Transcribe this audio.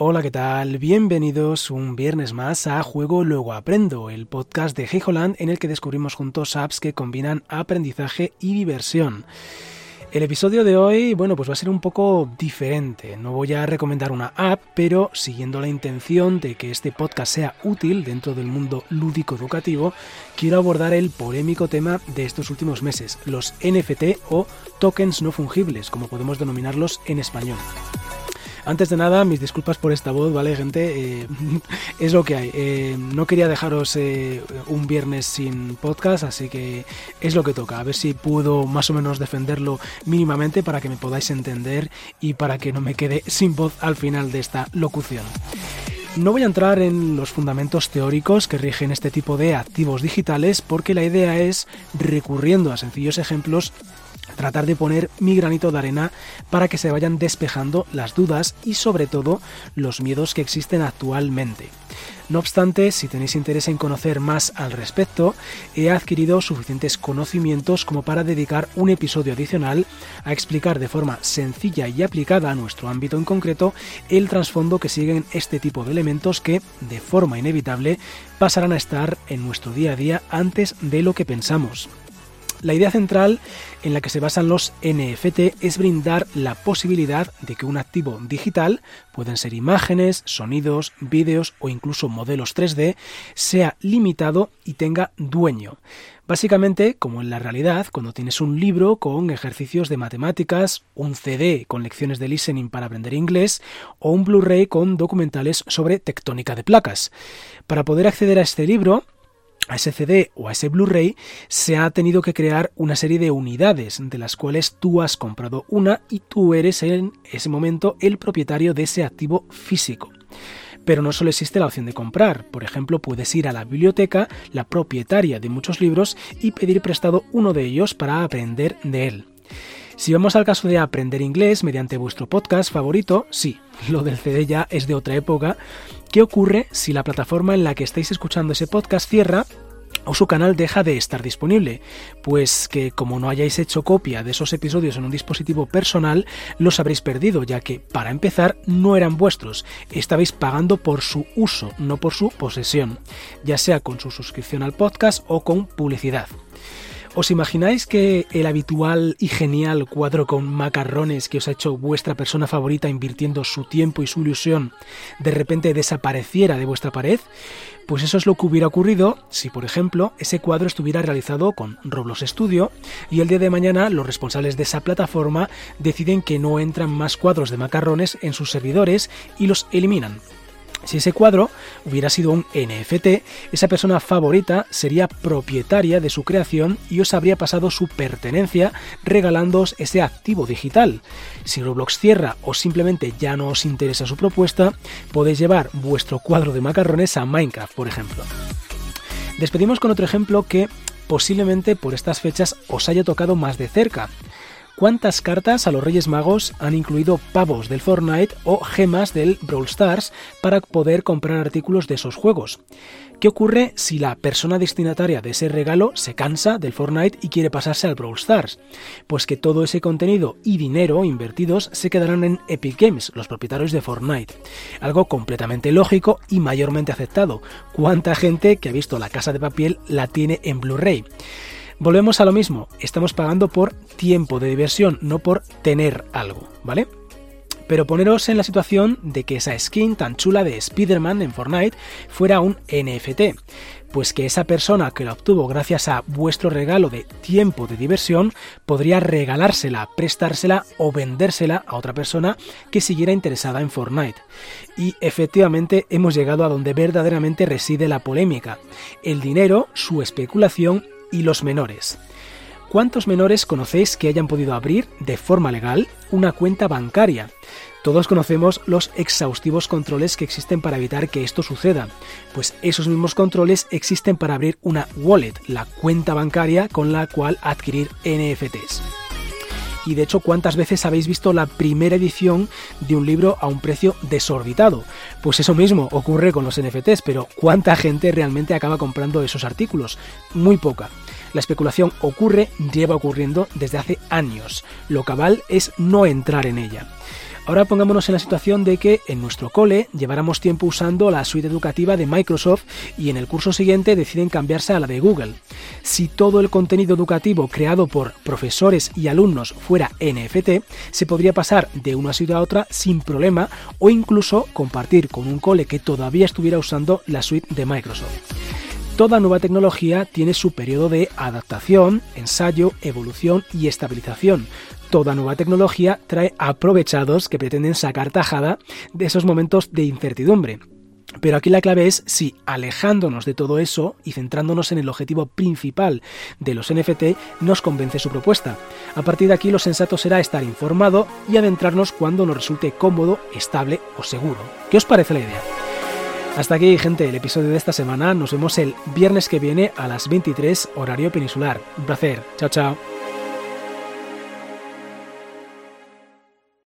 Hola, ¿qué tal? Bienvenidos un viernes más a Juego Luego Aprendo, el podcast de Heijoland en el que descubrimos juntos apps que combinan aprendizaje y diversión. El episodio de hoy, bueno, pues va a ser un poco diferente. No voy a recomendar una app, pero siguiendo la intención de que este podcast sea útil dentro del mundo lúdico educativo, quiero abordar el polémico tema de estos últimos meses, los NFT o tokens no fungibles, como podemos denominarlos en español. Antes de nada, mis disculpas por esta voz, ¿vale, gente? Eh, es lo que hay. Eh, no quería dejaros eh, un viernes sin podcast, así que es lo que toca. A ver si puedo más o menos defenderlo mínimamente para que me podáis entender y para que no me quede sin voz al final de esta locución. No voy a entrar en los fundamentos teóricos que rigen este tipo de activos digitales porque la idea es, recurriendo a sencillos ejemplos, tratar de poner mi granito de arena para que se vayan despejando las dudas y sobre todo los miedos que existen actualmente. No obstante, si tenéis interés en conocer más al respecto, he adquirido suficientes conocimientos como para dedicar un episodio adicional a explicar de forma sencilla y aplicada a nuestro ámbito en concreto el trasfondo que siguen este tipo de elementos que, de forma inevitable, pasarán a estar en nuestro día a día antes de lo que pensamos. La idea central en la que se basan los NFT es brindar la posibilidad de que un activo digital, pueden ser imágenes, sonidos, vídeos o incluso modelos 3D, sea limitado y tenga dueño. Básicamente, como en la realidad, cuando tienes un libro con ejercicios de matemáticas, un CD con lecciones de listening para aprender inglés o un Blu-ray con documentales sobre tectónica de placas. Para poder acceder a este libro, a ese CD o a ese Blu-ray se ha tenido que crear una serie de unidades de las cuales tú has comprado una y tú eres en ese momento el propietario de ese activo físico. Pero no solo existe la opción de comprar, por ejemplo puedes ir a la biblioteca, la propietaria de muchos libros, y pedir prestado uno de ellos para aprender de él. Si vamos al caso de aprender inglés mediante vuestro podcast favorito, sí, lo del CD ya es de otra época. ¿Qué ocurre si la plataforma en la que estáis escuchando ese podcast cierra o su canal deja de estar disponible, pues que como no hayáis hecho copia de esos episodios en un dispositivo personal, los habréis perdido, ya que, para empezar, no eran vuestros, estabais pagando por su uso, no por su posesión, ya sea con su suscripción al podcast o con publicidad. ¿Os imagináis que el habitual y genial cuadro con macarrones que os ha hecho vuestra persona favorita invirtiendo su tiempo y su ilusión de repente desapareciera de vuestra pared? Pues eso es lo que hubiera ocurrido si, por ejemplo, ese cuadro estuviera realizado con Roblox Studio y el día de mañana los responsables de esa plataforma deciden que no entran más cuadros de macarrones en sus servidores y los eliminan. Si ese cuadro hubiera sido un NFT, esa persona favorita sería propietaria de su creación y os habría pasado su pertenencia regalándoos ese activo digital. Si Roblox cierra o simplemente ya no os interesa su propuesta, podéis llevar vuestro cuadro de macarrones a Minecraft, por ejemplo. Despedimos con otro ejemplo que posiblemente por estas fechas os haya tocado más de cerca. ¿Cuántas cartas a los Reyes Magos han incluido pavos del Fortnite o gemas del Brawl Stars para poder comprar artículos de esos juegos? ¿Qué ocurre si la persona destinataria de ese regalo se cansa del Fortnite y quiere pasarse al Brawl Stars? Pues que todo ese contenido y dinero invertidos se quedarán en Epic Games, los propietarios de Fortnite. Algo completamente lógico y mayormente aceptado. ¿Cuánta gente que ha visto la casa de papel la tiene en Blu-ray? Volvemos a lo mismo, estamos pagando por tiempo de diversión, no por tener algo, ¿vale? Pero poneros en la situación de que esa skin tan chula de Spider-Man en Fortnite fuera un NFT. Pues que esa persona que la obtuvo gracias a vuestro regalo de tiempo de diversión podría regalársela, prestársela o vendérsela a otra persona que siguiera interesada en Fortnite. Y efectivamente hemos llegado a donde verdaderamente reside la polémica. El dinero, su especulación y los menores. ¿Cuántos menores conocéis que hayan podido abrir de forma legal una cuenta bancaria? Todos conocemos los exhaustivos controles que existen para evitar que esto suceda, pues esos mismos controles existen para abrir una wallet, la cuenta bancaria con la cual adquirir NFTs y de hecho cuántas veces habéis visto la primera edición de un libro a un precio desorbitado. Pues eso mismo ocurre con los NFTs, pero ¿cuánta gente realmente acaba comprando esos artículos? Muy poca. La especulación ocurre, lleva ocurriendo desde hace años. Lo cabal es no entrar en ella. Ahora pongámonos en la situación de que en nuestro cole lleváramos tiempo usando la suite educativa de Microsoft y en el curso siguiente deciden cambiarse a la de Google. Si todo el contenido educativo creado por profesores y alumnos fuera NFT, se podría pasar de una suite a otra sin problema o incluso compartir con un cole que todavía estuviera usando la suite de Microsoft. Toda nueva tecnología tiene su periodo de adaptación, ensayo, evolución y estabilización. Toda nueva tecnología trae aprovechados que pretenden sacar tajada de esos momentos de incertidumbre. Pero aquí la clave es si alejándonos de todo eso y centrándonos en el objetivo principal de los NFT nos convence su propuesta. A partir de aquí lo sensato será estar informado y adentrarnos cuando nos resulte cómodo, estable o seguro. ¿Qué os parece la idea? Hasta aquí, gente, el episodio de esta semana. Nos vemos el viernes que viene a las 23 horario peninsular. Un placer. Chao, chao.